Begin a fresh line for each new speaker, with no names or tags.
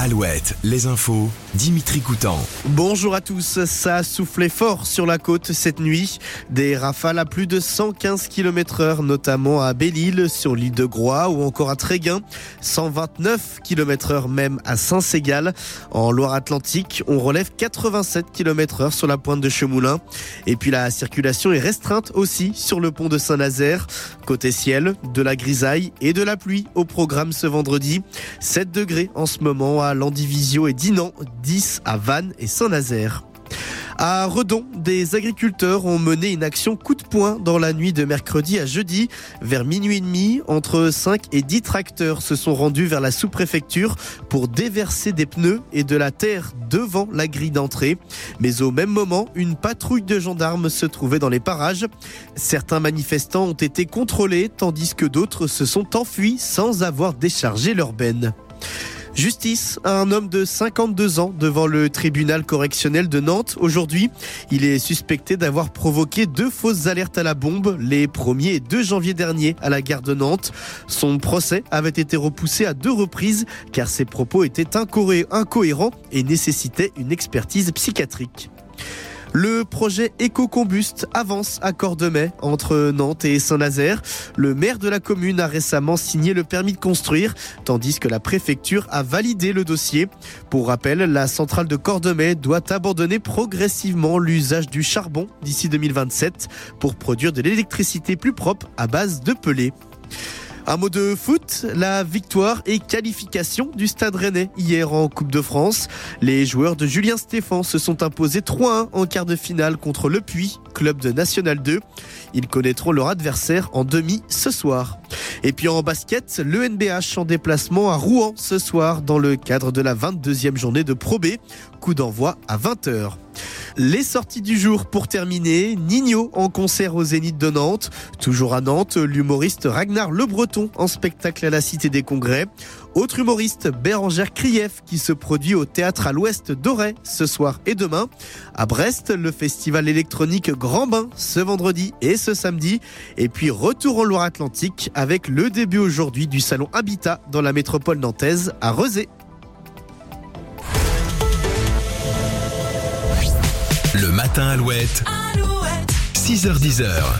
Alouette, les infos, Dimitri Coutan.
Bonjour à tous, ça a soufflé fort sur la côte cette nuit. Des rafales à plus de 115 km heure, notamment à Belle-Île, sur l'île de Groix ou encore à Tréguin. 129 km heure même à Saint-Ségal. En Loire-Atlantique, on relève 87 km heure sur la pointe de Chemoulin. Et puis la circulation est restreinte aussi sur le pont de Saint-Nazaire. Côté ciel, de la grisaille et de la pluie au programme ce vendredi. 7 degrés en ce moment à Landivisio et Dinan, 10 à Vannes et Saint-Nazaire. À Redon, des agriculteurs ont mené une action coup de poing dans la nuit de mercredi à jeudi. Vers minuit et demi, entre 5 et 10 tracteurs se sont rendus vers la sous-préfecture pour déverser des pneus et de la terre devant la grille d'entrée. Mais au même moment, une patrouille de gendarmes se trouvait dans les parages. Certains manifestants ont été contrôlés tandis que d'autres se sont enfuis sans avoir déchargé leur benne. Justice à un homme de 52 ans devant le tribunal correctionnel de Nantes aujourd'hui. Il est suspecté d'avoir provoqué deux fausses alertes à la bombe les 1er et 2 janvier dernier à la gare de Nantes. Son procès avait été repoussé à deux reprises car ses propos étaient incohérents et nécessitaient une expertise psychiatrique. Le projet Éco-Combuste avance à Cordemais, entre Nantes et Saint-Nazaire. Le maire de la commune a récemment signé le permis de construire, tandis que la préfecture a validé le dossier. Pour rappel, la centrale de Cordemais doit abandonner progressivement l'usage du charbon d'ici 2027 pour produire de l'électricité plus propre à base de pelés. Un mot de foot, la victoire et qualification du Stade Rennais hier en Coupe de France. Les joueurs de Julien Stéphan se sont imposés 3-1 en quart de finale contre Le Puy, club de National 2. Ils connaîtront leur adversaire en demi ce soir. Et puis en basket, le NBH en déplacement à Rouen ce soir dans le cadre de la 22e journée de Pro B. Coup d'envoi à 20h. Les sorties du jour pour terminer. Nino en concert au Zénith de Nantes. Toujours à Nantes, l'humoriste Ragnar Le Breton en spectacle à la Cité des Congrès. Autre humoriste, Bérangère Krief qui se produit au théâtre à l'ouest d'Auray ce soir et demain. À Brest, le festival électronique Grand Bain ce vendredi et ce samedi. Et puis retour en Loire-Atlantique avec le début aujourd'hui du salon Habitat dans la métropole nantaise à Rezé.
Le matin Alouette,
Alouette.
6h10.